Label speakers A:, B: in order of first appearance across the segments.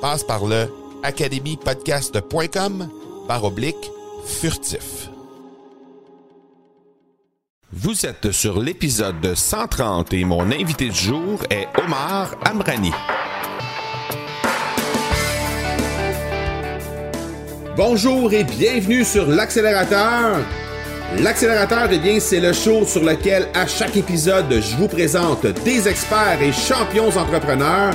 A: Passe par le academypodcast.com par oblique furtif. Vous êtes sur l'épisode 130 et mon invité du jour est Omar Amrani. Bonjour et bienvenue sur l'accélérateur. L'accélérateur, eh bien, c'est le show sur lequel à chaque épisode, je vous présente des experts et champions entrepreneurs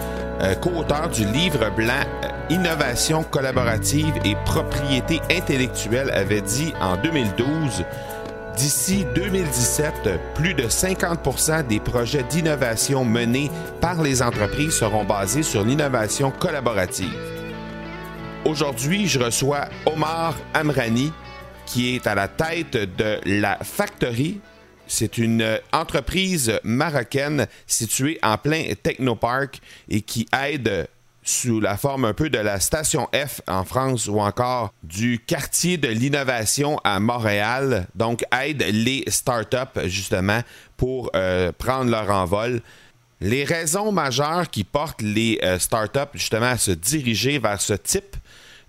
A: co-auteur du livre blanc euh, Innovation collaborative et propriété intellectuelle, avait dit en 2012 D'ici 2017, plus de 50% des projets d'innovation menés par les entreprises seront basés sur l'innovation collaborative. Aujourd'hui, je reçois Omar Amrani, qui est à la tête de la Factory, c'est une euh, entreprise marocaine située en plein technopark et qui aide sous la forme un peu de la station F en France ou encore du quartier de l'innovation à Montréal. Donc aide les startups justement pour euh, prendre leur envol. Les raisons majeures qui portent les euh, startups justement à se diriger vers ce type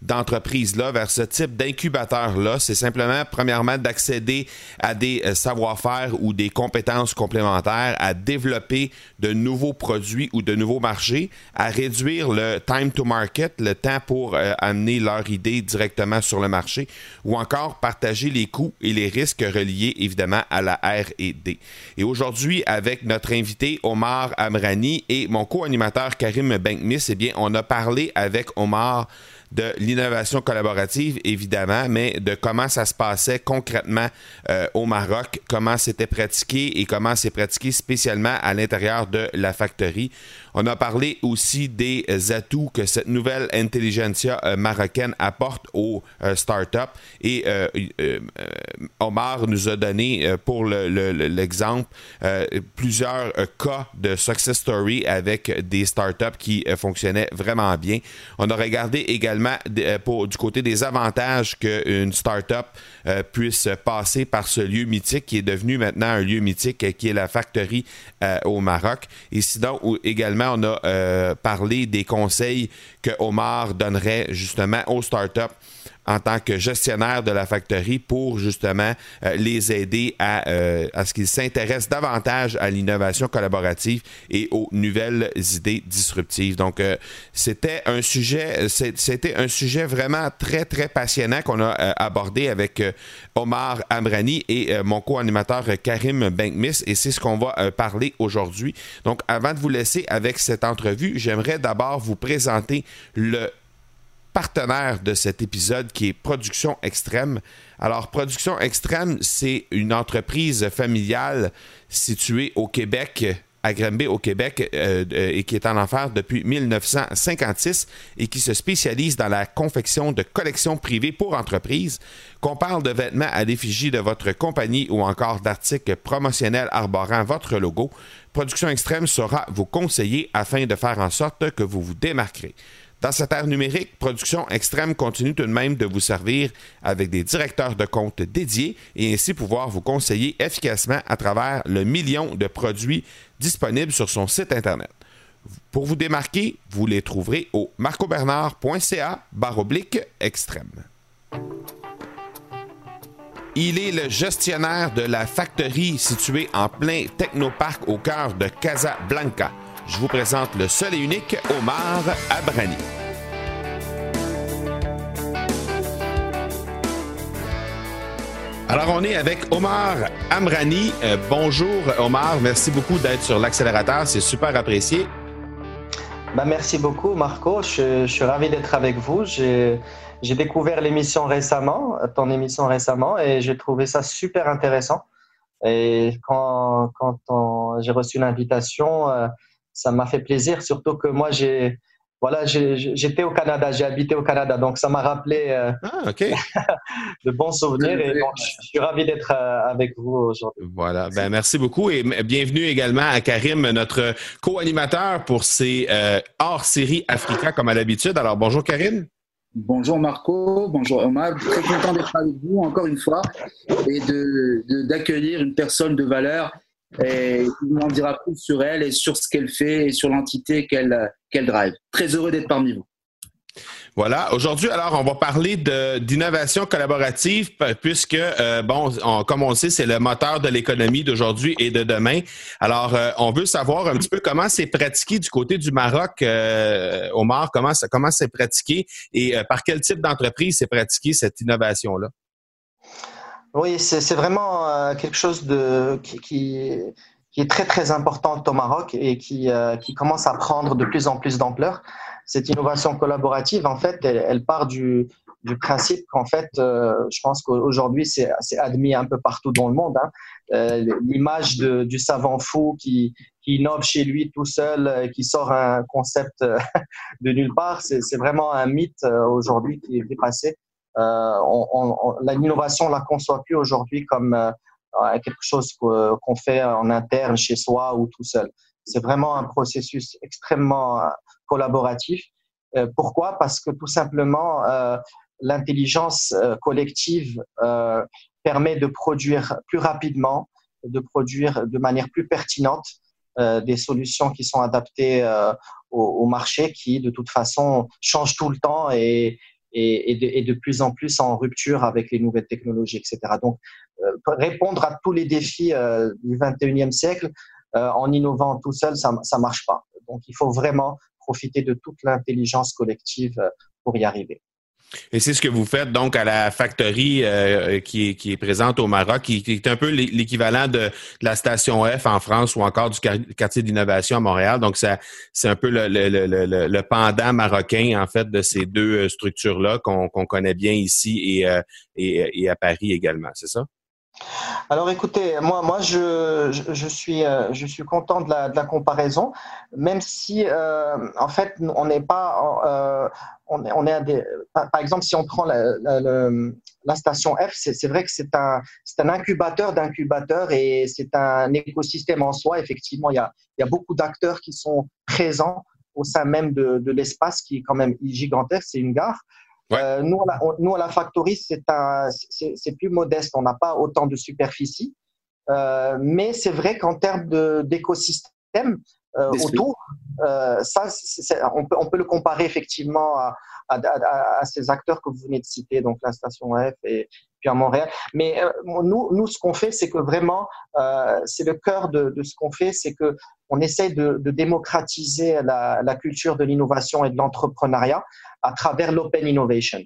A: d'entreprise-là, vers ce type d'incubateur-là. C'est simplement, premièrement, d'accéder à des euh, savoir-faire ou des compétences complémentaires, à développer de nouveaux produits ou de nouveaux marchés, à réduire le time to market, le temps pour euh, amener leur idée directement sur le marché, ou encore partager les coûts et les risques reliés évidemment à la R&D. Et aujourd'hui, avec notre invité Omar Amrani et mon co-animateur Karim Benkmis, eh bien, on a parlé avec Omar de l'innovation collaborative, évidemment, mais de comment ça se passait concrètement euh, au Maroc, comment c'était pratiqué et comment c'est pratiqué spécialement à l'intérieur de la factory. On a parlé aussi des atouts que cette nouvelle intelligentsia euh, marocaine apporte aux euh, startups. Et Omar nous a donné, pour l'exemple, plusieurs cas de success story avec des startups qui fonctionnaient vraiment bien. On a regardé également euh, du côté des avantages qu'une start-up euh, puisse passer par ce lieu mythique qui est devenu maintenant un lieu mythique euh, qui est la factory au Maroc. Et sinon, également, on a parlé des conseils que Omar donnerait justement aux start-up en tant que gestionnaire de la factory pour justement euh, les aider à, euh, à ce qu'ils s'intéressent davantage à l'innovation collaborative et aux nouvelles idées disruptives. Donc, euh, c'était un sujet, c'était un sujet vraiment très, très passionnant qu'on a abordé avec Omar Amrani et mon co-animateur Karim Benkmis et c'est ce qu'on va parler aujourd'hui. Donc, avant de vous laisser avec cette entrevue, j'aimerais d'abord vous présenter le partenaire de cet épisode qui est Production Extrême. Alors, Production Extrême, c'est une entreprise familiale située au Québec à Granby au Québec euh, et qui est en enfer depuis 1956 et qui se spécialise dans la confection de collections privées pour entreprises, qu'on parle de vêtements à l'effigie de votre compagnie ou encore d'articles promotionnels arborant votre logo. Production Extrême saura vous conseiller afin de faire en sorte que vous vous démarquerez. Dans cette ère numérique, Production Extrême continue tout de même de vous servir avec des directeurs de compte dédiés et ainsi pouvoir vous conseiller efficacement à travers le million de produits disponibles sur son site Internet. Pour vous démarquer, vous les trouverez au marcobernard.ca oblique extrême. Il est le gestionnaire de la factory située en plein technoparc au cœur de Casablanca je vous présente le seul et unique Omar Abrani. Alors, on est avec Omar Amrani. Euh, bonjour, Omar. Merci beaucoup d'être sur l'accélérateur. C'est super apprécié.
B: Ben, merci beaucoup, Marco. Je, suis ravi d'être avec vous. J'ai découvert l'émission récemment, ton émission récemment, et j'ai trouvé ça super intéressant. Et quand, quand j'ai reçu l'invitation, euh, ça m'a fait plaisir, surtout que moi, j'ai, voilà, j'étais au Canada, j'ai habité au Canada, donc ça m'a rappelé euh, ah, de bons souvenirs et je suis ravi d'être euh, avec vous aujourd'hui.
A: Voilà, ben, merci beaucoup et bienvenue également à Karim, notre co-animateur pour ces euh, hors-série Africa comme à l'habitude. Alors bonjour Karim.
C: Bonjour Marco, bonjour Omar, très content d'être avec vous encore une fois et d'accueillir de, une personne de valeur et il m'en dira plus sur elle et sur ce qu'elle fait et sur l'entité qu'elle qu'elle drive. Très heureux d'être parmi vous.
A: Voilà. Aujourd'hui, alors, on va parler d'innovation collaborative puisque, euh, bon, comme on le sait, c'est le moteur de l'économie d'aujourd'hui et de demain. Alors, euh, on veut savoir un petit peu comment c'est pratiqué du côté du Maroc, euh, Omar, comment comment c'est pratiqué et par quel type d'entreprise c'est pratiqué cette innovation-là?
B: Oui, c'est vraiment euh, quelque chose de, qui, qui, est très très important au Maroc et qui, euh, qui commence à prendre de plus en plus d'ampleur. Cette innovation collaborative, en fait, elle, part du, du principe qu'en fait, euh, je pense qu'aujourd'hui, c'est admis un peu partout dans le monde. Hein. L'image du savant fou qui, qui innove chez lui tout seul, qui sort un concept de nulle part, c'est vraiment un mythe aujourd'hui qui est dépassé. Euh, on, l'innovation, on la conçoit plus aujourd'hui comme euh, quelque chose qu'on fait en interne chez soi ou tout seul. C'est vraiment un processus extrêmement euh, collaboratif. pourquoi? Parce que tout simplement, l'intelligence collective permet de produire plus rapidement, de produire de manière plus pertinente des solutions qui sont adaptées au, marché, qui de toute façon changent tout le temps et, et, de, plus en plus en rupture avec les nouvelles technologies, etc. Donc, euh, répondre à tous les défis euh, du 21e siècle euh, en innovant tout seul, ça ne marche pas. Donc, il faut vraiment profiter de toute l'intelligence collective pour y arriver.
A: Et c'est ce que vous faites donc à la factory euh, qui, est, qui, est, présente au Maroc, qui, est un peu l'équivalent de, la station F en France ou encore du quartier d'innovation à Montréal. Donc, ça, c'est un peu le, le, le, le, pendant marocain, en fait, de ces deux euh, structures-là qu'on connaît bien ici et, euh, et, et à Paris également, c'est ça?
B: Alors écoutez, moi, moi je, je, suis, euh, je suis content de la, de la comparaison, même si euh, en fait on n'est pas, euh, on est, on est des, par, exemple si on prend la, la, station F, c'est vrai que c'est un, un incubateur d'incubateurs et c'est un écosystème en soi. Effectivement, il y a, il y a beaucoup d'acteurs qui sont présents au sein même de, de l'espace qui est quand même gigantesque, c'est une gare. Euh, nous, à la, nous, à la Factory, c'est plus modeste. On n'a pas autant de superficie. Euh, mais c'est vrai qu'en termes d'écosystème euh, autour, ça, on peut, le comparer effectivement à, ces acteurs que vous venez de citer, donc la station F et puis à Montréal. Mais nous, nous, ce qu'on fait, c'est que vraiment, c'est le cœur de, ce qu'on fait, c'est que on essaie de, démocratiser la, culture de l'innovation et de l'entrepreneuriat à travers l'open innovation.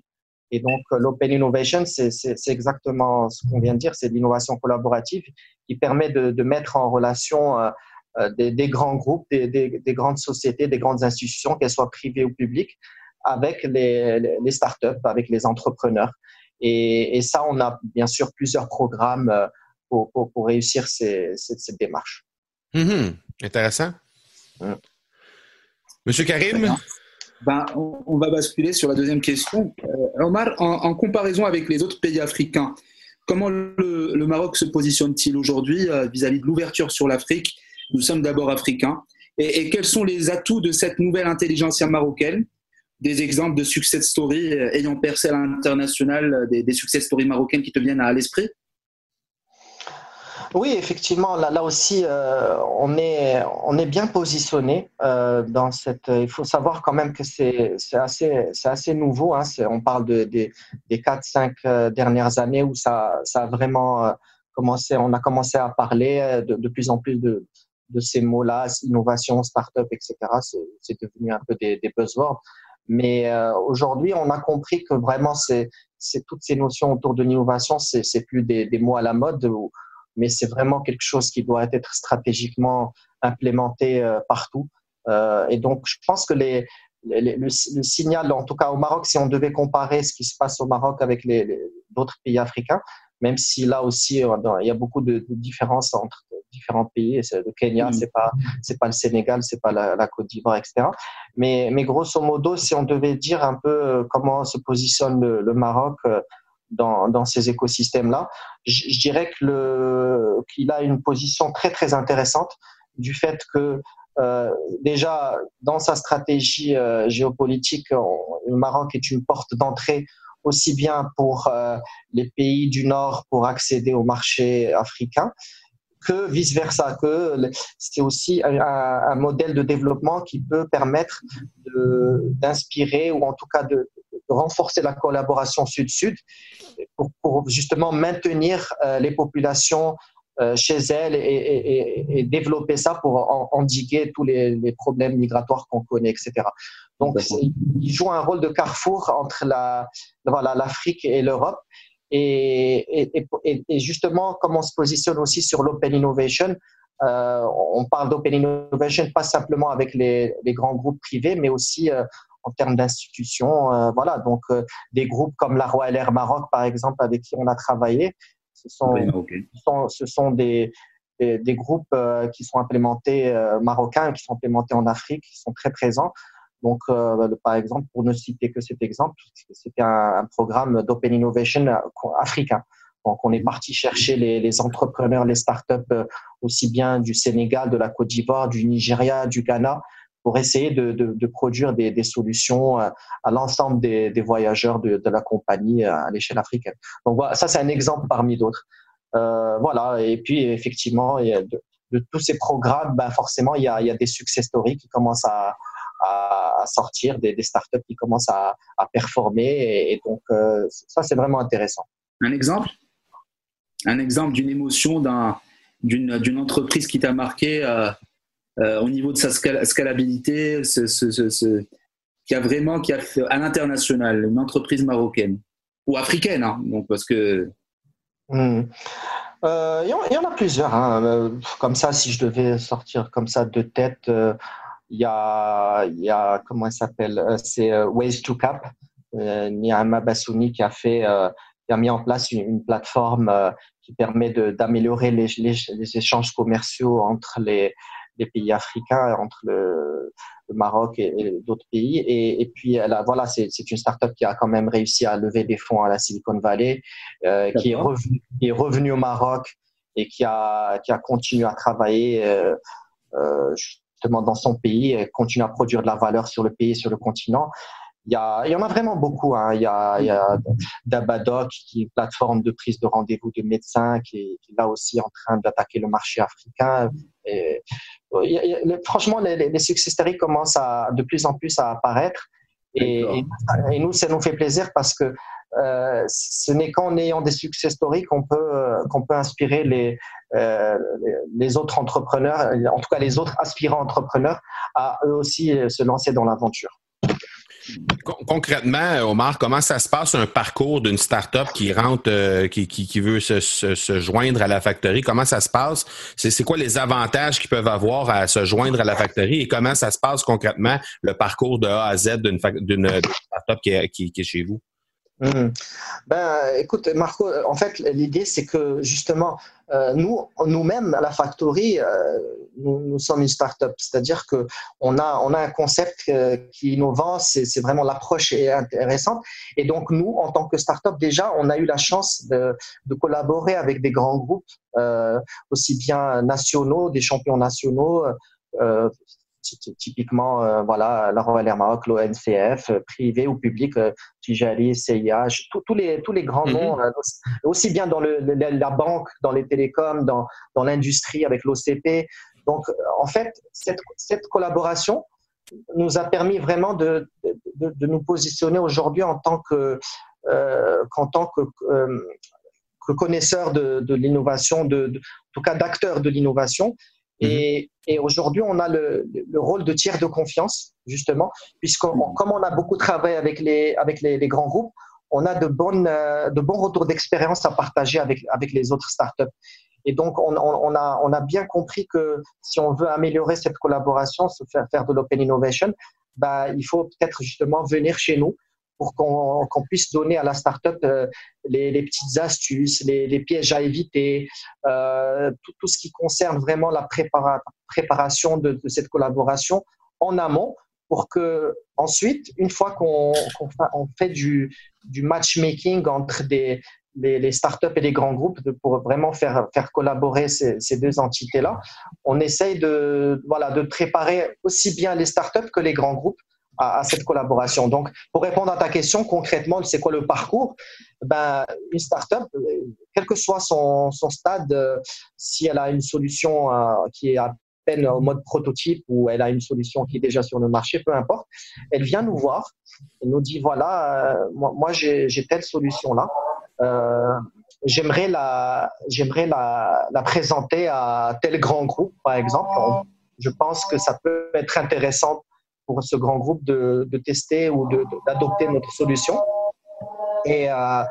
B: Et donc, euh, l'open innovation, c'est exactement ce qu'on vient de dire, c'est l'innovation collaborative qui permet de, mettre en relation euh, euh, des, des, grands groupes, des, des, des, grandes sociétés, des grandes institutions, qu'elles soient privées ou publiques, avec les, les startups, avec les entrepreneurs. Et, et, ça, on a bien sûr plusieurs programmes pour, pour, pour réussir ces, cette, cette démarche.
A: Mm-hmm. Intéressant. Monsieur Karim?
C: Ben, on, va basculer sur la deuxième question. Euh, Omar, en, comparaison avec les autres pays africains, comment le, Maroc se positionne-t-il aujourd'hui euh, vis-à-vis de l'ouverture sur l'Afrique Nous sommes d'abord africains. Et, quels sont les atouts de cette nouvelle intelligentsia marocaine? Des exemples de success story euh, ayant percé à l'international, des, des success stories marocaines qui te viennent à l'esprit?
B: Oui, effectivement, là, aussi, euh, on, est, bien positionné euh, dans cette. Il faut savoir quand même que c'est assez, assez nouveau. Hein, on parle de, des 4-5 euh, dernières années où ça, a vraiment commencé. On a commencé à parler de plus en plus de, de ces mots-là, innovation, start-up, etc. C'est devenu un peu des, des buzzwords. Mais aujourd'hui, on a compris que vraiment, c'est toutes ces notions autour de l'innovation, c'est plus des, mots à la mode mais c'est vraiment quelque chose qui doit être stratégiquement implémenté euh, partout. Euh, et donc, je pense que le, signal, en tout cas au Maroc, si on devait comparer ce qui se passe au Maroc avec les, d'autres pays africains, même si là aussi euh, il y a beaucoup de, différences entre différents pays. Le Kenya, mm. c'est pas c'est pas le Sénégal, c'est pas la, Côte d'Ivoire, etc. Mais mais grosso modo, si on devait dire un peu comment se positionne le Maroc dans, dans ces écosystèmes-là. Je, je, dirais que qu'il a une position très très intéressante du fait que euh, déjà dans sa stratégie euh, géopolitique, le Maroc est une porte d'entrée aussi bien pour euh, les pays du Nord pour accéder au marché africain que vice versa, que c'est aussi un, modèle de développement qui peut permettre d'inspirer ou en tout cas de, renforcer la collaboration sud-sud pour, justement maintenir euh, les populations chez elles et, développer ça pour endiguer tous les, problèmes migratoires qu'on connaît, etc. Donc, il joue un rôle de carrefour entre la, voilà, l'Afrique et l'Europe. Et, justement, comme on se positionne aussi sur l'open innovation, euh, on parle d'open innovation pas simplement avec les, grands groupes privés, mais aussi en termes d'institutions. Euh, voilà, donc euh, des groupes comme la Royal Air Maroc, par exemple, avec qui on a travaillé, ce sont, ce sont, des, des, groupes euh, qui sont implémentés marocains, qui sont implémentés en Afrique, qui sont très présents. Donc, par exemple, pour ne citer que cet exemple, c'était un, programme d'Open Innovation africain. Donc, on est parti chercher les, les entrepreneurs, les startups, aussi bien du Sénégal, de la Côte d'Ivoire, du Nigeria, du Ghana, pour essayer de, de, produire des, des, solutions à, l'ensemble des, des, voyageurs de, de, la compagnie à l'échelle africaine. Donc voilà, ça c'est un exemple parmi d'autres. Euh, voilà, et puis effectivement, de, tous ces programmes, ben forcément, il y, a, il y a des success stories qui commencent à, à sortir, des, des, startups qui commencent à, à performer, et, donc euh, ça c'est vraiment intéressant.
C: Un exemple? Un exemple d'une émotion d'une entreprise qui t'a marqué euh, au niveau de sa scalabilité, ce, qui a vraiment qui a à l'international, une entreprise marocaine ou africaine, hein, donc parce que.
B: Hmm. Euh, il y, en a plusieurs. Hein. Euh, comme ça, si je devais sortir comme ça de tête, il y, a, y a, comment elle s'appelle C'est Ways to Cap. Niama Bassouni qui a fait, qui a mis en place une, plateforme qui permet d'améliorer les, les, échanges commerciaux entre les, les pays africains, entre le, Maroc et, d'autres pays. Et, et puis, elle voilà, c'est une startup qui a quand même réussi à lever des fonds à la Silicon Valley, euh, qui, est revenu, qui est revenu au Maroc et qui a, qui a continué à travailler euh, euh, justement dans son pays, et continue à produire de la valeur sur le pays, sur le continent. Il y, a, il y en a vraiment beaucoup. Hein. Il y a, il y a Dabadoc, qui est une plateforme de prise de rendez-vous de médecins, qui est, qui est là aussi en train d'attaquer le marché africain. Et, franchement, les, les success stories commencent à, de plus en plus à apparaître. Et, et, nous, ça nous fait plaisir parce que euh, ce n'est qu'en ayant des success stories qu'on peut, qu'on peut inspirer les, euh, les autres entrepreneurs, en tout cas les autres aspirants entrepreneurs, à eux aussi se lancer dans l'aventure.
A: Concrètement, Omar, comment ça se passe un parcours d'une start-up qui rentre, euh, qui, qui, veut se, se, joindre à la factory? Comment ça se passe? C'est quoi les avantages qu'ils peuvent avoir à se joindre à la factory et comment ça se passe concrètement le parcours de A à Z d'une start-up qui, qui, est chez vous?
B: Hmm. Ben, écoute, Marco, en fait, l'idée, c'est que justement, euh, nous, nous-mêmes, à la Factory, euh, nous, sommes une start-up. C'est-à-dire qu'on a, on a un concept euh, qui est innovant, c'est, vraiment l'approche est intéressante. Et donc, nous, en tant que start-up, déjà, on a eu la chance de collaborer avec des grands groupes, aussi bien nationaux, des champions nationaux, typiquement euh, voilà la Royal Air Maroc, l'ONCF, euh, privé ou public, euh, Tijali, CIH, tous les tous les grands mhm. noms, aussi bien dans le, la banque, dans les télécoms, dans dans l'industrie avec l'OCP. Donc en fait cette cette collaboration nous a permis vraiment de, de, de nous positionner aujourd'hui en tant que qu'en tant que que connaisseurs de, de l'innovation, en tout cas d'acteurs de l'innovation. Et, et aujourd'hui, on a le, le, rôle de tiers de confiance, justement, puisque mhm. comme on a beaucoup travaillé avec les, avec les, les grands groupes, on a de, bonnes, euh, de bons retours d'expérience à partager avec, avec les autres startups. Et donc, on, on, a, on a bien compris que si on veut améliorer cette collaboration, se faire, faire de l'open innovation, bah, il faut peut-être justement venir chez nous pour qu'on puisse donner à la startup euh, les, petites astuces, les, pièges à éviter, euh, tout, ce qui concerne vraiment la préparation de, cette collaboration en amont pour que ensuite, une fois qu'on fait du, matchmaking entre les, startups et les grands groupes pour vraiment faire, faire collaborer ces, ces deux entités-là, on essaye de, voilà, de préparer aussi bien les startups que les grands groupes à, cette collaboration. Donc, pour répondre à ta question, concrètement, c'est quoi le parcours? Ben, Une startup, quel que soit son, stade, euh, si elle a une solution euh, qui est à peine en mode prototype ou elle a une solution qui est déjà sur le marché, peu importe, elle vient nous voir et nous dit voilà, euh, moi, j'ai telle solution là. j'aimerais la, j'aimerais la, présenter à tel grand groupe, par exemple. Je pense que ça peut être intéressant pour ce grand groupe de, tester ou d'adopter notre solution. Et, euh,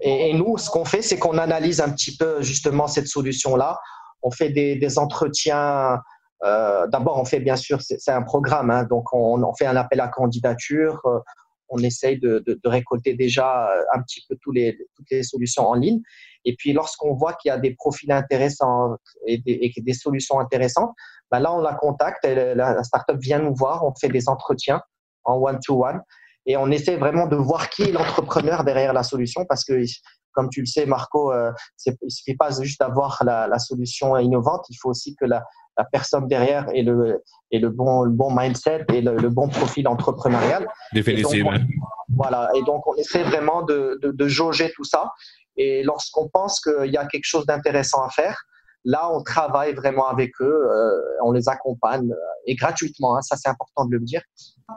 B: et, nous, ce qu'on fait, c'est qu'on analyse un petit peu justement cette solution-là. On fait des, entretiens. Euh, D'abord, on fait bien sûr, c'est un programme, hein, donc on, fait un appel à candidature. Euh, on essaye de, récolter déjà un petit peu tous les, toutes les solutions en ligne. Et puis, lorsqu'on voit qu'il y a des profils intéressants et des, et des solutions intéressantes, ben là, on la contacte, et la, startup vient nous voir, on fait des entretiens en one-to-one et on essaie vraiment de voir qui est l'entrepreneur derrière la solution parce que, comme tu le sais, Marco, euh, il ne suffit pas juste d'avoir la, la, solution innovante, il faut aussi que la, la personne derrière ait le, ait le, bon, le bon mindset et le, le bon profil entrepreneurial.
A: Définitivement.
B: voilà, et donc on essaie vraiment de, de, de jauger tout ça. Et lorsqu'on pense qu'il y a quelque chose d'intéressant à faire, Là, on travaille vraiment avec eux, euh, on les accompagne euh, et gratuitement. Hein, ça, c'est important de le dire.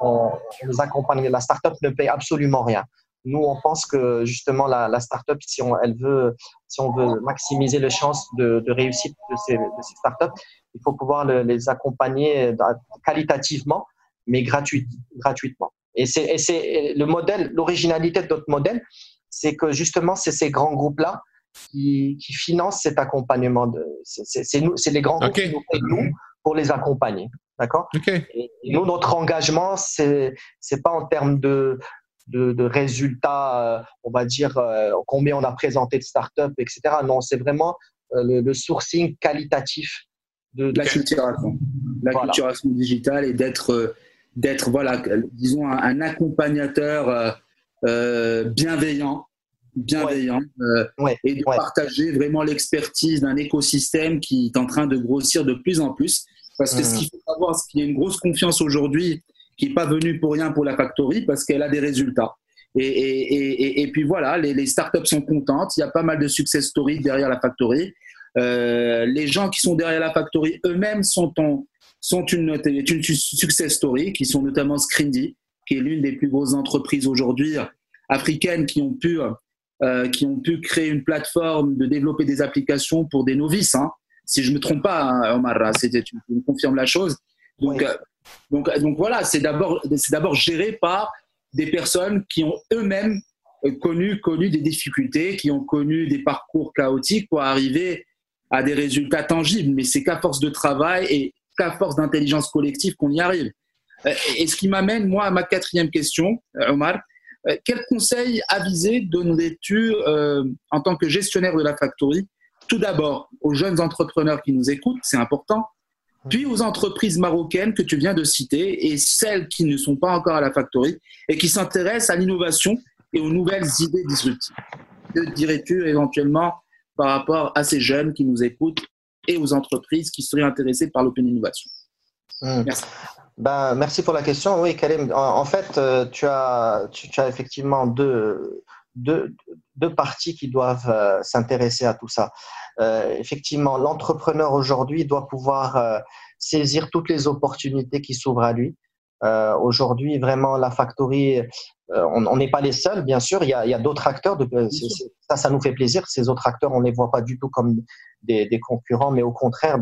B: On, les accompagne. La startup ne paye absolument rien. Nous, on pense que justement la, la startup, si on, veut, maximiser les chances de, réussite de ces, de ces startups, il faut pouvoir le, les accompagner qualitativement, mais gratuit, gratuitement. Et c'est le modèle, l'originalité de notre modèle, c'est que justement, c'est ces grands groupes-là qui, qui financent cet accompagnement. C'est nous, c'est les grands groupes qui nous nous pour les accompagner. D'accord? Et, nous, notre engagement, c'est c'est pas en termes de, de, de résultats, euh, on va dire euh, combien on a présenté de startups, etc. Non, c'est vraiment euh, le, le, sourcing qualitatif
C: de, de la culturation, la voilà. culturation digitale et d'être d'être voilà, disons un, un accompagnateur euh, bienveillant bienveillant euh, ouais, et de ouais. partager vraiment l'expertise d'un écosystème qui est en train de grossir de plus en plus. Parce que mmh. ce qu'il faut savoir, c'est qu'il y a une grosse confiance aujourd'hui qui n'est pas venue pour rien pour la factory parce qu'elle a des résultats. Et, et, et, et puis voilà, les, les, startups sont contentes. Il y a pas mal de success stories derrière la factory. Euh, les gens qui sont derrière la factory eux-mêmes sont, en, sont une, une, success story, qui sont notamment Scrindy, qui est l'une des plus grosses entreprises aujourd'hui africaines qui ont pu euh, qui ont pu créer une plateforme de développer des applications pour des novices. Hein. Si je me trompe pas, hein, Omar, tu, tu me confirmes la chose. Donc, oui. euh, donc, donc voilà, c'est d'abord, c'est d'abord géré par des personnes qui ont eux-mêmes connu, connu des difficultés, qui ont connu des parcours chaotiques pour arriver à des résultats tangibles. Mais c'est qu'à force de travail et qu'à force d'intelligence collective qu'on y arrive. Euh, et ce qui m'amène, moi, à ma quatrième question, Omar, quel conseil avisé donnerais-tu en tant que gestionnaire de la factory Tout d'abord, aux jeunes entrepreneurs qui nous écoutent, c'est important, puis aux entreprises marocaines que tu viens de citer et celles qui ne sont pas encore à la factory et qui s'intéressent à l'innovation et aux nouvelles idées disruptives. Que dirais-tu éventuellement par rapport à ces jeunes qui nous écoutent et aux entreprises qui seraient intéressées par l'open innovation?
B: Hmm. Merci. Ben, merci pour la question. Oui, Karim, en, fait, euh, tu as, tu, as effectivement deux, deux, deux, parties qui doivent euh, s'intéresser à tout ça. Euh, effectivement, l'entrepreneur aujourd'hui doit pouvoir saisir toutes les opportunités qui s'ouvrent à lui. aujourd'hui, vraiment, la factory euh, on n'est pas les seuls, bien sûr. Il y a, d'autres acteurs. De, euh, ça, ça nous fait plaisir. Ces autres acteurs, on ne les voit pas du tout comme des, concurrents, mais au contraire,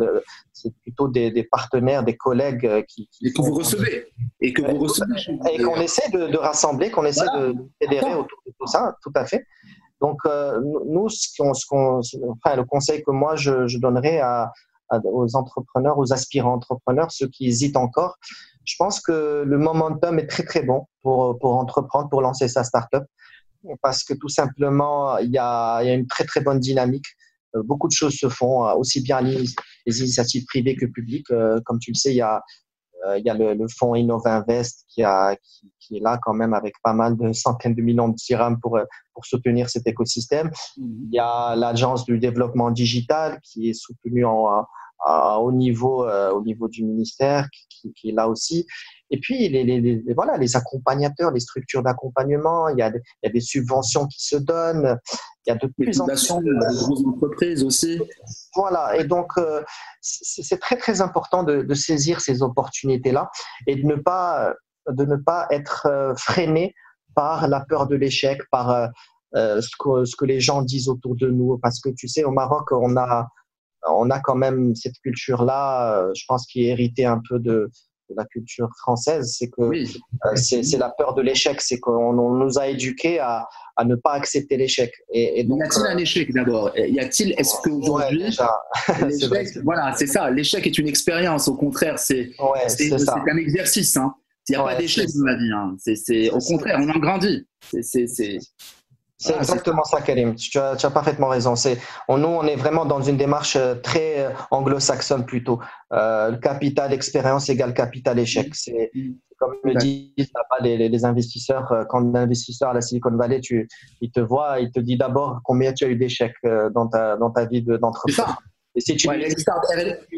B: c'est plutôt des, partenaires, des collègues euh, qui.
C: et que vous recevez. Et que vous recevez.
B: Et qu'on essaie de, rassembler, qu'on essaie de fédérer autour de tout ça, tout à fait. Donc, nous, ce enfin, le conseil que moi, je, donnerais aux entrepreneurs, aux aspirants entrepreneurs, ceux qui hésitent encore, je pense que le momentum est très très bon pour, pour entreprendre, pour lancer sa startup, parce que tout simplement, il y a, il y a une très très bonne dynamique. Euh, beaucoup de choses se font, euh, aussi bien les, initiatives privées que publiques. Euh, comme tu le sais, il y a, il y a le, le fonds Innovinvest qui, a, qui, qui, est là quand même avec pas mal de centaines de millions de dirhams pour, pour soutenir cet écosystème. Mm-hmm. Il y a l'agence du développement digital qui est soutenue en, au niveau euh, au niveau du ministère qui, qui, est là aussi. Et puis les, les, les, voilà les accompagnateurs, les structures d'accompagnement. Il y a des, il y a des subventions qui se donnent. Il y a de plus en plus
C: de entreprises aussi.
B: Voilà. Et donc euh, c'est très très important de, de saisir ces opportunités là et de ne pas de ne pas être euh, freiné par la peur de l'échec, par euh, ce, que, ce que les gens disent autour de nous. Parce que tu sais, au Maroc, on a on a quand même cette culture-là, euh, je pense, qui est héritée un peu de, la culture française. C'est que euh, c'est la peur de l'échec. C'est qu'on nous a éduqués à, ne pas accepter l'échec.
C: Et, y a-t-il un échec d'abord? Y a-t-il Est-ce qu'aujourd'hui, voilà, c'est ça. L'échec est une expérience. Au contraire, c'est un exercice. Hein. Il n'y a pas d'échec dans la vie. Hein. C'est au contraire, on en grandit. C'est
B: c'est ah, exactement ça, Karim. Tu as, tu as parfaitement raison. C'est, on, nous, on est vraiment dans une démarche euh, très euh, anglo-saxonne plutôt. Euh, le capital expérience égale capital échec. C'est comme le disent les, les, investisseurs. Quand un investisseur à la Silicon Valley, tu, il te voit, il te dit d'abord combien tu as eu d'échecs dans ta, dans ta vie d'entrepreneur. Et si tu, lui,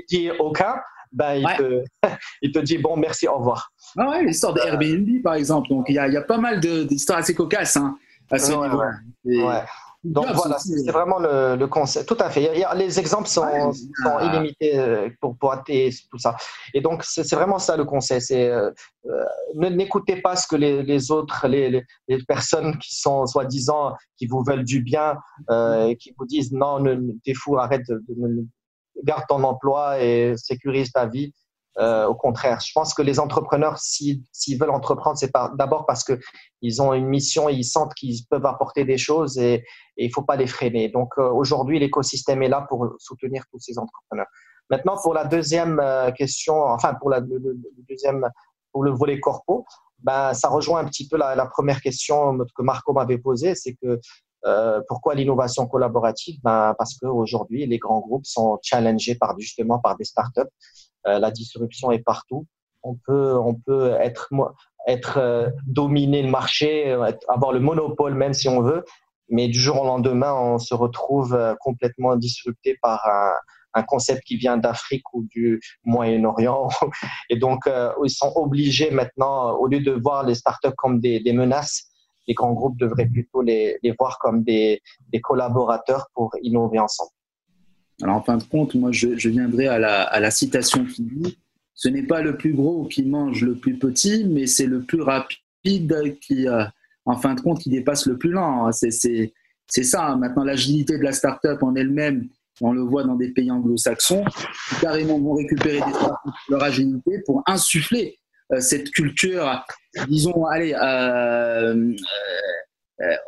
B: dis aucun, ben, il, te, il te dit bon, merci, au revoir.
C: Ah ouais, l'histoire de Airbnb, par exemple. Donc, il y a, y a pas mal d'histoires assez cocasses. Hein
B: ouais, Donc voilà, c'est vraiment le, le, concept. Tout à fait. Il y a, les exemples sont, sont illimités euh, pour, pour tout ça. Et donc, c'est vraiment ça le conseil. C'est euh, euh n'écoutez pas ce que les, les autres, les, les, personnes qui sont soi-disant, qui vous veulent du bien, euh, qui vous disent non, t'es fou, arrête, de, garde ton emploi et sécurise ta vie. Euh, au contraire, je pense que les entrepreneurs, s'ils veulent entreprendre, c'est d'abord parce qu'ils ont une mission et ils sentent qu'ils peuvent apporter des choses et, il ne faut pas les freiner. Donc euh, aujourd'hui, l'écosystème est là pour soutenir tous ces entrepreneurs. Maintenant, pour la deuxième euh, question, enfin pour la le, deuxième, pour le volet corpo, ben ça rejoint un petit peu la, première question que Marco m'avait posée, c'est que euh, pourquoi l'innovation collaborative? Ben, Parce qu'aujourd'hui, les grands groupes sont challengés par, justement par des startups la disruption est partout. On peut, on peut être, être euh, le marché, avoir le monopole même si on veut, mais du jour au lendemain, on se retrouve euh, complètement disrupté par un, concept qui vient d'Afrique ou du Moyen-Orient. Et donc, ils sont obligés maintenant, au lieu de voir les startups comme des, menaces, les grands groupes devraient plutôt les, voir comme des, collaborateurs pour innover ensemble.
C: Alors en fin de compte, moi je, viendrai à la, citation qui dit Ce n'est pas le plus gros qui mange le plus petit, mais c'est le plus rapide qui, euh, en fin de compte, qui dépasse le plus lent. C'est ça. Hein. Maintenant, l'agilité de la start-up en elle-même, on le voit dans des pays anglo-saxons, carrément vont récupérer des leur agilité pour insuffler euh, cette culture, disons, allez, euh,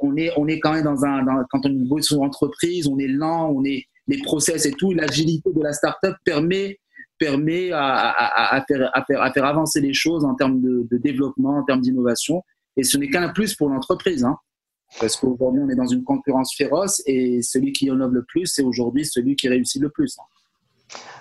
C: on, est, on est quand même dans un. quand on bosse une entreprise, on est lent, on est les process et tout, l'agilité de la startup permet permet à, faire, à, faire, à faire avancer les choses en termes de, développement, en termes d'innovation. Et ce n'est qu'un plus pour l'entreprise. Hein. Parce qu'aujourd'hui, on est dans une concurrence féroce et celui qui innove le plus, c'est aujourd'hui celui qui réussit le plus. Hein.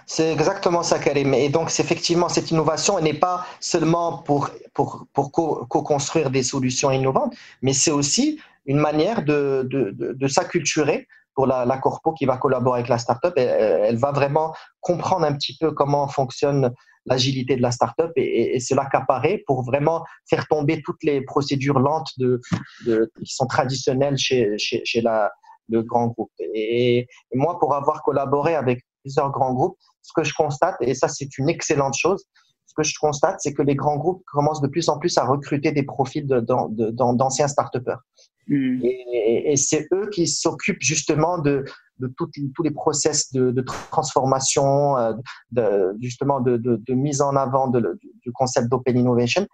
B: C'est exactement ça, Karim. Et donc, effectivement, cette innovation n'est pas seulement pour, pour, pour co-construire des solutions innovantes, mais c'est aussi une manière de, de, de, s'acculturer pour la, la, corpo qui va collaborer avec la startup. Elle, elle va vraiment comprendre un petit peu comment fonctionne l'agilité de la startup et, et, se l'accaparer pour vraiment faire tomber toutes les procédures lentes de, de qui sont traditionnelles chez, chez, chez la, le grand groupe. Et, moi, pour avoir collaboré avec plusieurs grands groupes, ce que je constate, et ça c'est une excellente chose, ce que je constate, c'est que les grands groupes commencent de plus en plus à recruter des profils d'anciens start-upers. Mm. Et, et c'est eux qui s'occupent justement de, de tout, tous les process de, de transformation, euh, de, justement de, de, mise en avant du concept d'open innovation.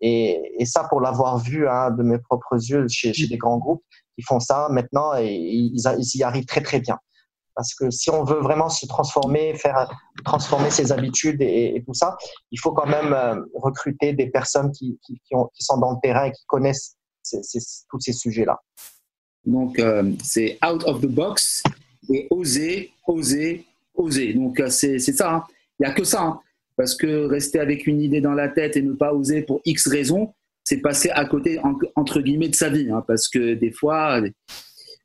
B: Et, et, ça, pour l'avoir vu hein, de mes propres yeux chez, chez des grands groupes qui font ça maintenant, et ils, ils y arrivent très très bien. Parce que si on veut vraiment se transformer, faire transformer ses habitudes et, tout ça, il faut quand même euh, recruter des personnes qui, qui, qui, ont, qui, sont dans le terrain et qui connaissent tous ces sujets-là.
C: Donc, euh, c'est out of the box et oser, oser, oser. Donc, euh, c'est ça. Hein. Il n'y a que ça. Hein. Parce que rester avec une idée dans la tête et ne pas oser pour X raisons, c'est passer à côté, entre guillemets, de sa vie. Hein. Parce que des fois,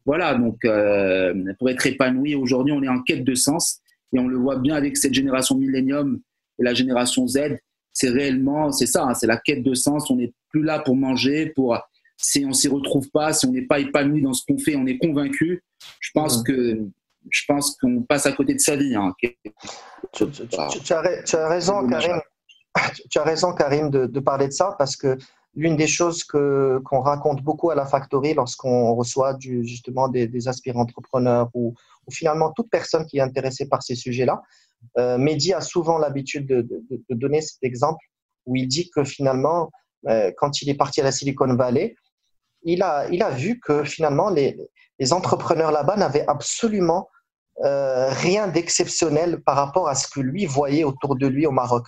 C: voilà, donc euh, pour être épanoui, aujourd'hui, on est en quête de sens et on le voit bien avec cette génération millénium et la génération Z. C'est réellement, c'est ça, c'est la quête de sens. On n'est plus là pour manger, pour si on s'y retrouve pas, si on n'est pas épanoui dans ce qu'on fait, on est convaincu. Je pense que je pense qu'on passe à côté de sa vie. Hein.
B: Tu, as, raison, Karim. Tu as raison, Karim, de, de parler de ça parce que l'une des choses que qu'on raconte beaucoup à la Factory lorsqu'on reçoit du, justement des, des, aspirants entrepreneurs ou, ou, finalement toute personne qui est intéressée par ces sujets-là, euh, Mehdi a souvent l'habitude de, de, de, donner cet exemple où il dit que finalement, euh, quand il est parti à la Silicon Valley, il a, il a vu que finalement les, les entrepreneurs là-bas n'avaient absolument euh, rien d'exceptionnel par rapport à ce que lui voyait autour de lui au Maroc.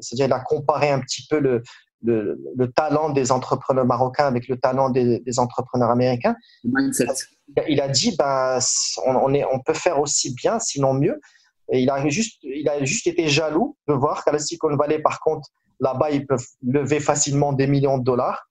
B: C'est-à-dire, il a comparé un petit peu le, le, le, talent des entrepreneurs marocains avec le talent des, des entrepreneurs américains. Il a dit, ben, on, est, on peut faire aussi bien, sinon mieux. Et il a juste, il a juste été jaloux de voir qu'à la Silicon Valley, par contre, là-bas, ils peuvent lever facilement des millions de dollars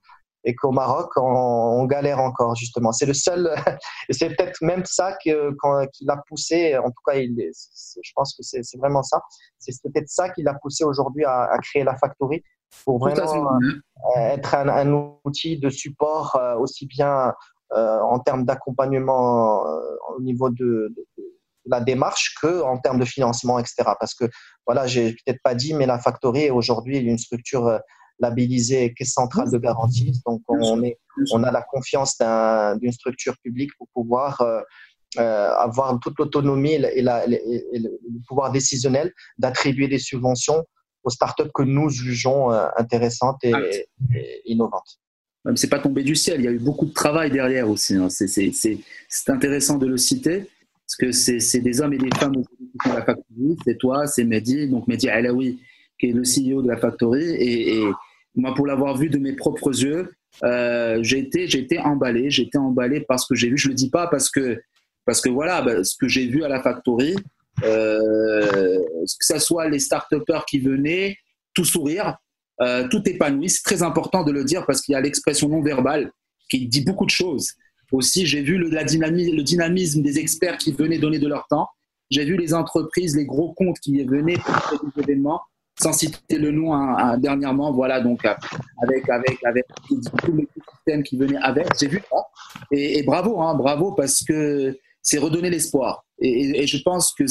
B: et qu'au Maroc, on, galère encore, justement. C'est le seul, c'est peut-être même ça qui l'a poussé, en tout cas, il, je pense que c'est vraiment ça, c'est peut-être ça qui l'a poussé aujourd'hui à, à, créer la Factory, pour vraiment euh, être un, outil de support euh, aussi bien euh, en termes d'accompagnement au niveau de, la démarche que en termes de financement, etc. Parce que voilà, j'ai peut-être pas dit, mais la Factory est aujourd'hui une structure labellisée Caisse centrale de garantie. Donc on est, on a la confiance d'une structure publique pour pouvoir avoir toute l'autonomie et, le pouvoir décisionnel d'attribuer des subventions aux startups que nous jugeons euh, intéressantes et, et innovantes.
C: C'est pas tombé du ciel, il y a eu beaucoup de travail derrière aussi. Hein. C'est intéressant de le citer, parce que c'est des hommes et des femmes qui font la Factory. C'est toi, c'est Mehdi, donc Mehdi Alaoui, qui est le CEO de la Factory. Et, et moi, pour l'avoir vu de mes propres yeux, euh, j'ai été, été emballé. J'ai été emballé parce que j'ai vu, je le dis pas parce que, parce que voilà, bah, ce que j'ai vu à la Factory, euh, que ce soit les start qui venaient, tout sourire, euh, tout épanoui. C'est très important de le dire parce qu'il y a l'expression non verbale qui dit beaucoup de choses. Aussi, j'ai vu le, la le dynamisme des experts qui venaient donner de leur temps. J'ai vu les entreprises, les gros comptes qui venaient pour des événements, sans citer le nom hein, hein, dernièrement. Voilà, donc avec avec avec tout l'écosystème qui venait avec. J'ai vu ça. Et, et bravo, hein, bravo parce que c'est redonner l'espoir. Et, je pense que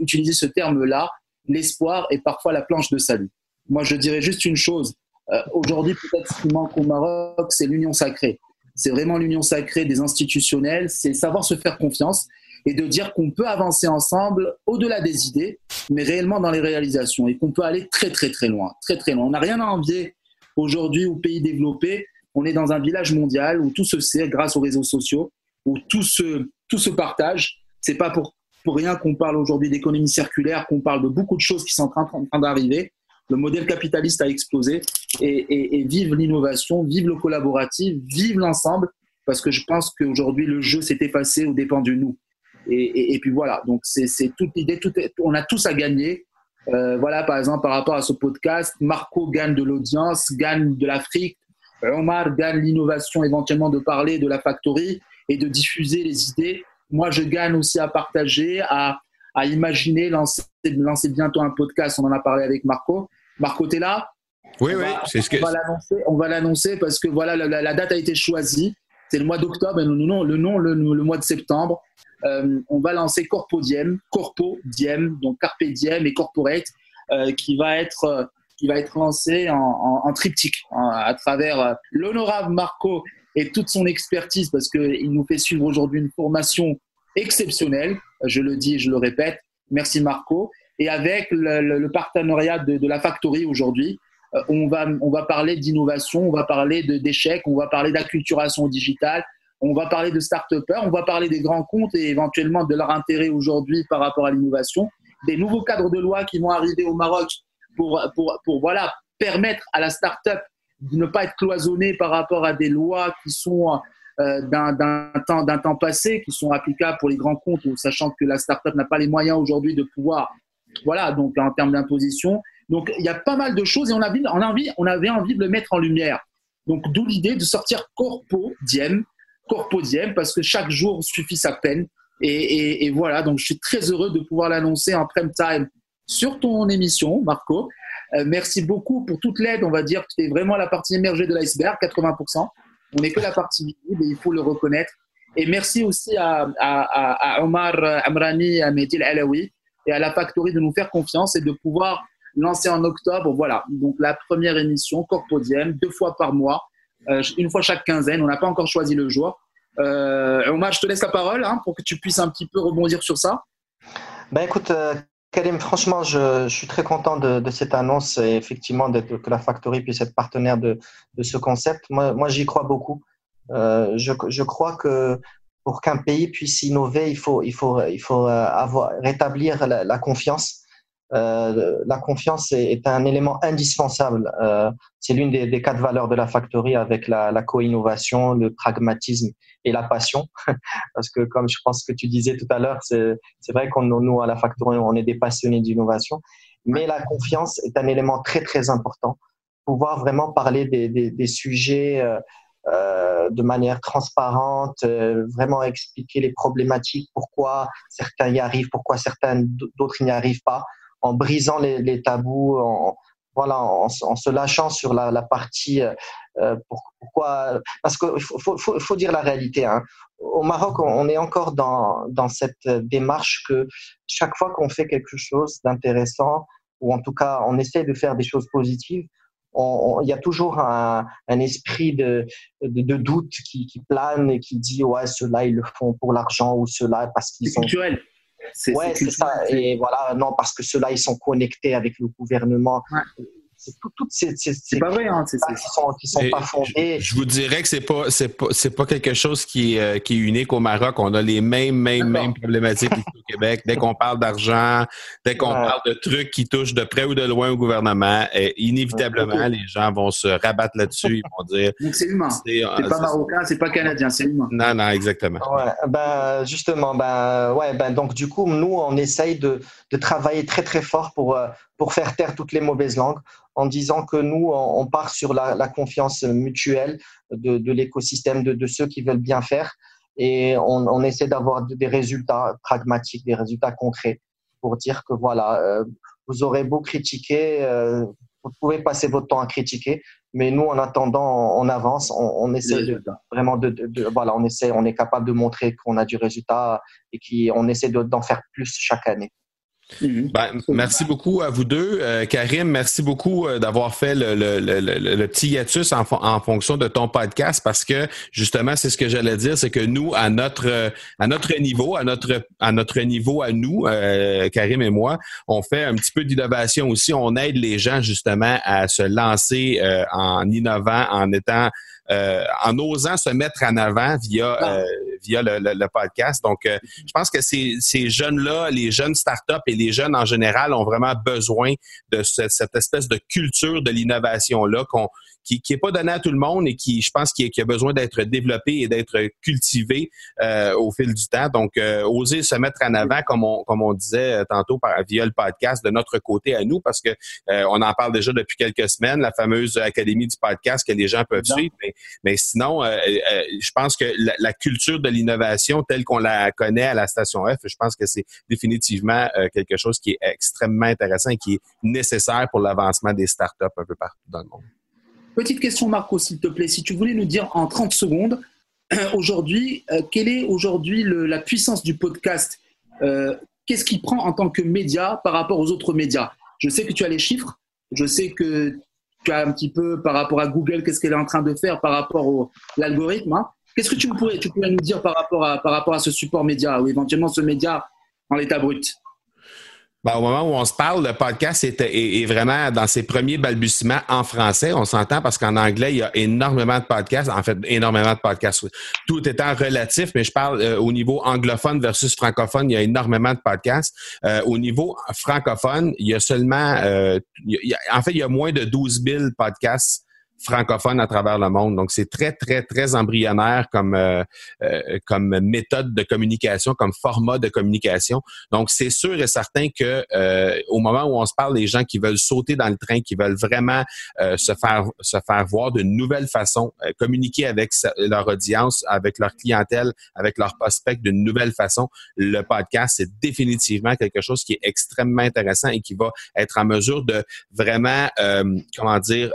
C: utiliser ce terme-là, l'espoir est parfois la planche de salut. Moi, je dirais juste une chose. Euh, aujourd'hui, peut-être ce qui manque au Maroc, c'est l'union sacrée. C'est vraiment l'union sacrée des institutionnels, c'est savoir se faire confiance et de dire qu'on peut avancer ensemble au-delà des idées, mais réellement dans les réalisations et qu'on peut aller très très très loin, très très loin. On n'a rien à envier aujourd'hui aux pays développés. On est dans un village mondial où tout se sait grâce aux réseaux sociaux, où tout se, tout se partage. C'est pas pour, pour rien qu'on parle aujourd'hui d'économie circulaire, qu'on parle de beaucoup de choses qui sont en train, d'arriver. Le modèle capitaliste a explosé et, vive l'innovation, vive le collaboratif, vive l'ensemble, parce que je pense qu'aujourd'hui le jeu s'est effacé au dépend de nous. Et, puis voilà, donc c'est toute l'idée, tout, on a tous à gagner. Euh, voilà, par exemple, par rapport à ce podcast, Marco gagne de l'audience, gagne de l'Afrique, Omar gagne l'innovation éventuellement de parler de la factory et de diffuser les idées. Moi, je gagne aussi à partager, à, à imaginer, lancer, lancer bientôt un podcast. On en a parlé avec Marco. Marco, tu es là?
A: Oui, oui, c'est ce que.
C: On va l'annoncer parce que voilà, la, date a été choisie. C'est le mois d'octobre et le nom, le, nom le, mois de septembre. Euh, on va lancer Corpo Diem, Corpo Diem, donc Carpe Diem et Corporate, euh, qui va être euh, qui va être lancé en, triptyque à travers l'honorable Marco et toute son expertise, parce qu'il nous fait suivre aujourd'hui une formation exceptionnelle. Je le dis, je le répète. Merci Marco. Et avec le, partenariat de, la Factory aujourd'hui, on va, on va parler d'innovation, on va parler d'échecs, on va parler d'acculturation digitale, on va parler de start-upers, on va parler des grands comptes et éventuellement de leur intérêt aujourd'hui par rapport à l'innovation, des nouveaux cadres de loi qui vont arriver au Maroc pour, pour, pour voilà, permettre à la start-up de ne pas être cloisonnée par rapport à des lois qui sont euh, d'un temps, temps passé, qui sont applicables pour les grands comptes, sachant que la start-up n'a pas les moyens aujourd'hui de pouvoir, voilà, donc en termes d'imposition. Donc il y a pas mal de choses et on, a, on, a envie, on avait envie de le mettre en lumière. Donc d'où l'idée de sortir Corpo Diem, Corpodium parce que chaque jour suffit sa peine. Et, voilà, donc je suis très heureux de pouvoir l'annoncer en prime time sur ton émission, Marco. Euh, merci beaucoup pour toute l'aide, on va dire. Tu es vraiment la partie émergée de l'iceberg, 80%. On n'est que la partie visible et il faut le reconnaître. Et merci aussi à, Omar Amrani, à Medil Alaoui et à la Factory de nous faire confiance et de pouvoir lancer en octobre, voilà, donc la première émission, Corpodium, deux fois par mois, une fois chaque quinzaine. On n'a pas encore choisi le jour. Euh, Omar, je te laisse la parole hein, pour que tu puisses un petit peu rebondir sur ça.
B: Ben écoute, euh, Karim, franchement, je, suis très content de, cette annonce et effectivement que la Factory puisse être partenaire de, ce concept. Moi, j'y crois beaucoup. je, crois que pour qu'un pays puisse innover, il faut, il faut, il faut rétablir la confiance euh, la confiance est, un élément indispensable. Euh, c'est l'une des, quatre valeurs de la factory avec la, la co-innovation, le pragmatisme et la passion. Parce que comme je pense que tu disais tout à l'heure, c'est vrai qu'on nous à la factory on est des passionnés d'innovation, mais la confiance est un élément très très important. Pouvoir vraiment parler des, des, des sujets euh, euh de manière transparente, euh, vraiment expliquer les problématiques, pourquoi certains y arrivent, pourquoi certains d'autres n'y arrivent pas en brisant les, tabous, en, voilà, en, se lâchant sur la, la partie. Euh, euh pourquoi Parce qu'il faut, faut, faut, dire la réalité. Hein. Au Maroc, on est encore dans, dans cette démarche que chaque fois qu'on fait quelque chose d'intéressant, ou en tout cas on essaie de faire des choses positives, il y a toujours un, un esprit de, de, de doute qui, qui, plane et qui dit ouais ceux-là ils le font pour l'argent ou ceux-là parce qu'ils sont
C: culturel.
B: Ouais, c'est ça. Et voilà, non, parce que ceux-là, ils sont connectés avec le gouvernement c'est toutes ces,
C: c'est pas vrai hein,
B: qui sont, qui sont pas fondées.
A: Je, vous dirais que c'est pas c'est pas c'est pas quelque chose qui est, euh, qui est unique au Maroc. On a les mêmes mêmes mêmes problématiques ici au Québec. Dès qu'on parle d'argent, dès qu'on parle de trucs qui touchent de près ou de loin au gouvernement, et inévitablement les gens vont se rabattre là-dessus. Ils vont dire.
C: Donc c'est humain. C'est euh, pas marocain, c'est pas canadien, c'est humain.
A: Non non exactement.
B: Ouais, ben justement ben ouais ben donc du coup nous on essaye de de travailler très très fort pour euh, pour faire taire toutes les mauvaises langues en disant que nous, on part sur la, confiance mutuelle de, l'écosystème, de, ceux qui veulent bien faire, et on, essaie d'avoir des résultats pragmatiques, des résultats concrets, pour dire que voilà, euh, vous aurez beau critiquer, euh, vous pouvez passer votre temps à critiquer, mais nous, en attendant, on avance, on, essaie de, vraiment de, voilà, on essaie, on est capable de montrer qu'on a du résultat et qu'on essaie d'en faire plus chaque année.
A: Mhm. Ben, merci beaucoup à vous deux. Euh, Karim, merci beaucoup euh, d'avoir fait le, le, le, le, petit hiatus en, en, fonction de ton podcast parce que justement, c'est ce que j'allais dire, c'est que nous, à notre à notre niveau, à notre à notre niveau à nous, euh, Karim et moi, on fait un petit peu d'innovation aussi. On aide les gens justement à se lancer en innovant, en étant en osant se mettre en avant via, ah. via le, podcast. Donc, je pense que ces, ces jeunes-là, les jeunes startups et les jeunes en général ont vraiment besoin de cette, cette espèce de culture de l'innovation-là qu'on qui n'est pas donné à tout le monde et qui, je pense, qui, a besoin d'être développé et d'être cultivé euh, au fil du temps. Donc, euh, oser se mettre en avant, comme on, comme on disait euh, tantôt par, via le podcast, de notre côté à nous, parce que on en parle déjà depuis quelques semaines, la fameuse académie du podcast que les gens peuvent suivre. Mais, sinon, je pense que la, culture de l'innovation telle qu'on la connaît à la station F, je pense que c'est définitivement quelque chose qui est extrêmement intéressant et qui est nécessaire pour l'avancement des startups un peu partout dans le monde.
C: Petite question, Marco, s'il te plaît. Si tu voulais nous dire en 30 secondes, aujourd'hui, euh, quelle est aujourd'hui la puissance du podcast euh, Qu'est-ce qu'il prend en tant que média par rapport aux autres médias? Je sais que tu as les chiffres. Je sais que tu as un petit peu par rapport à Google, qu'est-ce qu'elle est en train de faire par rapport à l'algorithme. Hein. Qu'est-ce que tu pourrais, tu pourrais nous dire par rapport, à, par rapport à ce support média ou éventuellement ce média en l'état brut?
A: Ben, au moment où on se parle, le podcast est, vraiment dans ses premiers balbutiements en français. On s'entend parce qu'en anglais, il y a énormément de podcasts. En fait, énormément de podcasts. Tout étant relatif, mais je parle euh, au niveau anglophone versus francophone, il y a énormément de podcasts. Euh, au niveau francophone, il y a seulement... Euh, en fait, il y a moins de 12 000 podcasts francophones à travers le monde. Donc, c'est très, très, très embryonnaire comme, euh, euh, comme méthode de communication, comme format de communication. Donc, c'est sûr et certain que euh, au moment où on se parle, les gens qui veulent sauter dans le train, qui veulent vraiment se faire se faire voir d'une nouvelle façon, communiquer avec leur audience, avec leur clientèle, avec leurs prospects d'une nouvelle façon, le podcast, c'est définitivement quelque chose qui est extrêmement intéressant et qui va être en mesure de vraiment, comment dire,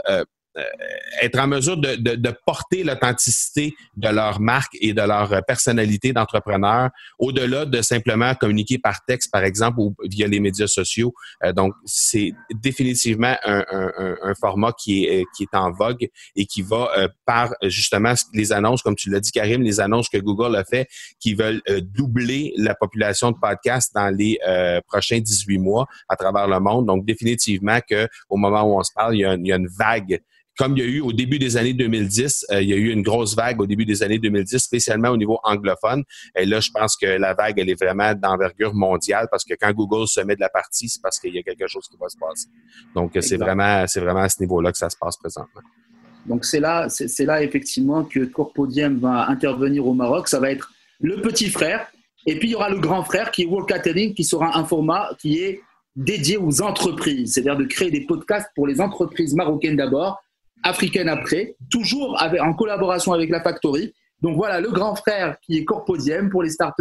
A: être en mesure de, de, de porter l'authenticité de leur marque et de leur personnalité d'entrepreneur au-delà de simplement communiquer par texte, par exemple, ou via les médias sociaux. Euh, donc, c'est définitivement un, un, un, format qui est, qui est en vogue et qui va euh, par justement les annonces, comme tu l'as dit, Karim, les annonces que Google a fait, qui veulent doubler la population de podcasts dans les prochains 18 mois à travers le monde. Donc, définitivement que au moment où on se parle, il y a, il y a une vague comme il y a eu au début des années 2010, euh, il y a eu une grosse vague au début des années 2010, spécialement au niveau anglophone. Et là, je pense que la vague, elle est vraiment d'envergure mondiale parce que quand Google se met de la partie, c'est parce qu'il y a quelque chose qui va se passer. Donc, c'est vraiment, c'est vraiment à ce niveau-là que ça se passe présentement.
C: Donc, c'est là, c'est là effectivement que Corpodium va intervenir au Maroc. Ça va être le petit frère. Et puis, il y aura le grand frère qui est World Catering, qui sera un format qui est dédié aux entreprises, c'est-à-dire de créer des podcasts pour les entreprises marocaines d'abord, africaine après, toujours en collaboration avec la Factory. Donc voilà, le grand frère qui est Corpodium pour les start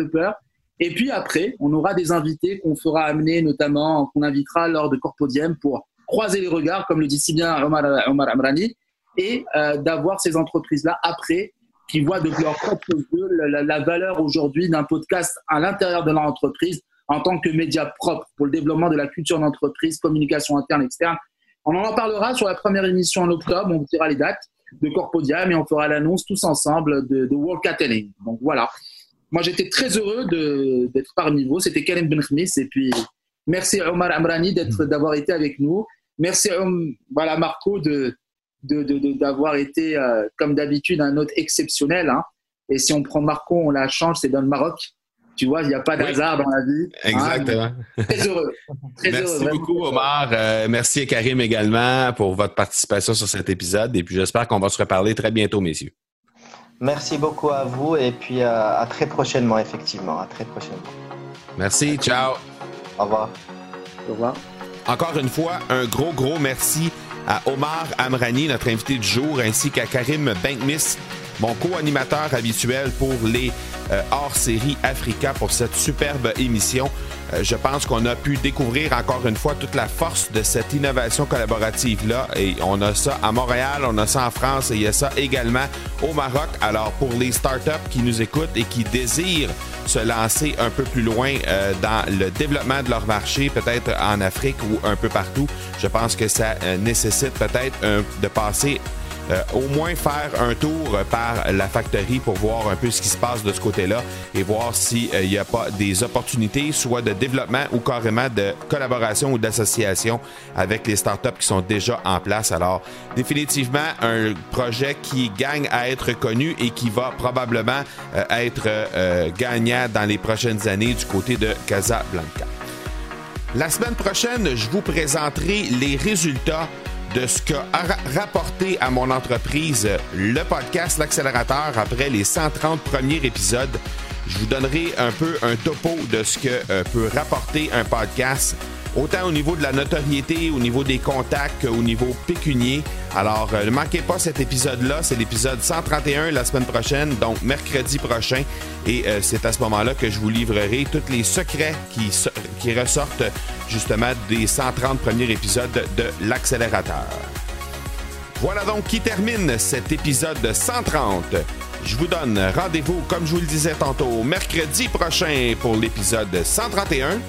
C: Et puis après, on aura des invités qu'on fera amener, notamment, qu'on invitera lors de Corpodium pour croiser les regards, comme le dit si bien Omar, Omar Amrani, et euh, d'avoir ces entreprises-là après qui voient de leur propre yeux la, la valeur aujourd'hui d'un podcast à l'intérieur de leur entreprise en tant que média propre pour le développement de la culture d'entreprise, communication interne, externe on en parlera sur la première émission en octobre, on vous dira les dates de Corpodium et on fera l'annonce tous ensemble de, World Catering. Donc voilà. Moi, j'étais très heureux d'être parmi vous. C'était Karim Benkhmis et puis merci Omar Amrani d'être, d'avoir été avec nous. Merci voilà, Marco de, d'avoir été, euh, comme d'habitude, un hôte exceptionnel. Hein. Et si on prend Marco, on la change, c'est dans le Maroc. Tu vois, il n'y a pas d'hasard dans la vie.
A: Hein. Exactement.
C: très heureux.
A: merci beaucoup, Omar. Euh, merci à Karim également pour votre participation sur cet épisode. Et puis, j'espère qu'on va se reparler très bientôt, messieurs.
B: Merci beaucoup à vous et puis euh, à très prochainement, effectivement. À très prochainement.
A: Merci. Ciao.
B: Au revoir.
C: Au revoir.
A: Encore une fois, un gros, gros merci à Omar Amrani, notre invité du jour, ainsi qu'à Karim Bankmis, mon co-animateur habituel pour les euh, hors-série Africa pour cette superbe émission. Euh, je pense qu'on a pu découvrir encore une fois toute la force de cette innovation collaborative-là. Et on a ça à Montréal, on a ça en France et il y a ça également au Maroc. Alors pour les startups qui nous écoutent et qui désirent se lancer un peu plus loin euh, dans le développement de leur marché, peut-être en Afrique ou un peu partout, je pense que ça nécessite peut-être de passer euh, au moins faire un tour par la factory pour voir un peu ce qui se passe de ce côté-là et voir s'il n'y a pas des opportunités, soit de développement ou carrément de collaboration ou d'association avec les startups qui sont déjà en place. Alors, définitivement, un projet qui gagne à être connu et qui va probablement être gagnant dans les prochaines années du côté de Casablanca. La semaine prochaine, je vous présenterai les résultats de ce qu'a rapporté à mon entreprise le podcast L'accélérateur après les 130 premiers épisodes. Je vous donnerai un peu un topo de ce que euh, peut rapporter un podcast autant au niveau de la notoriété, au niveau des contacts, au niveau pécunier. Alors, euh, ne manquez pas cet épisode-là. C'est l'épisode 131 la semaine prochaine, donc mercredi prochain. Et euh, c'est à ce moment-là que je vous livrerai tous les secrets qui, qui ressortent justement des 130 premiers épisodes de l'accélérateur. Voilà donc qui termine cet épisode 130. Je vous donne rendez-vous, comme je vous le disais tantôt, mercredi prochain pour l'épisode 131.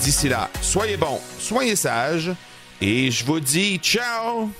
A: D'ici là, soyez bons, soyez sages, et je vous dis ciao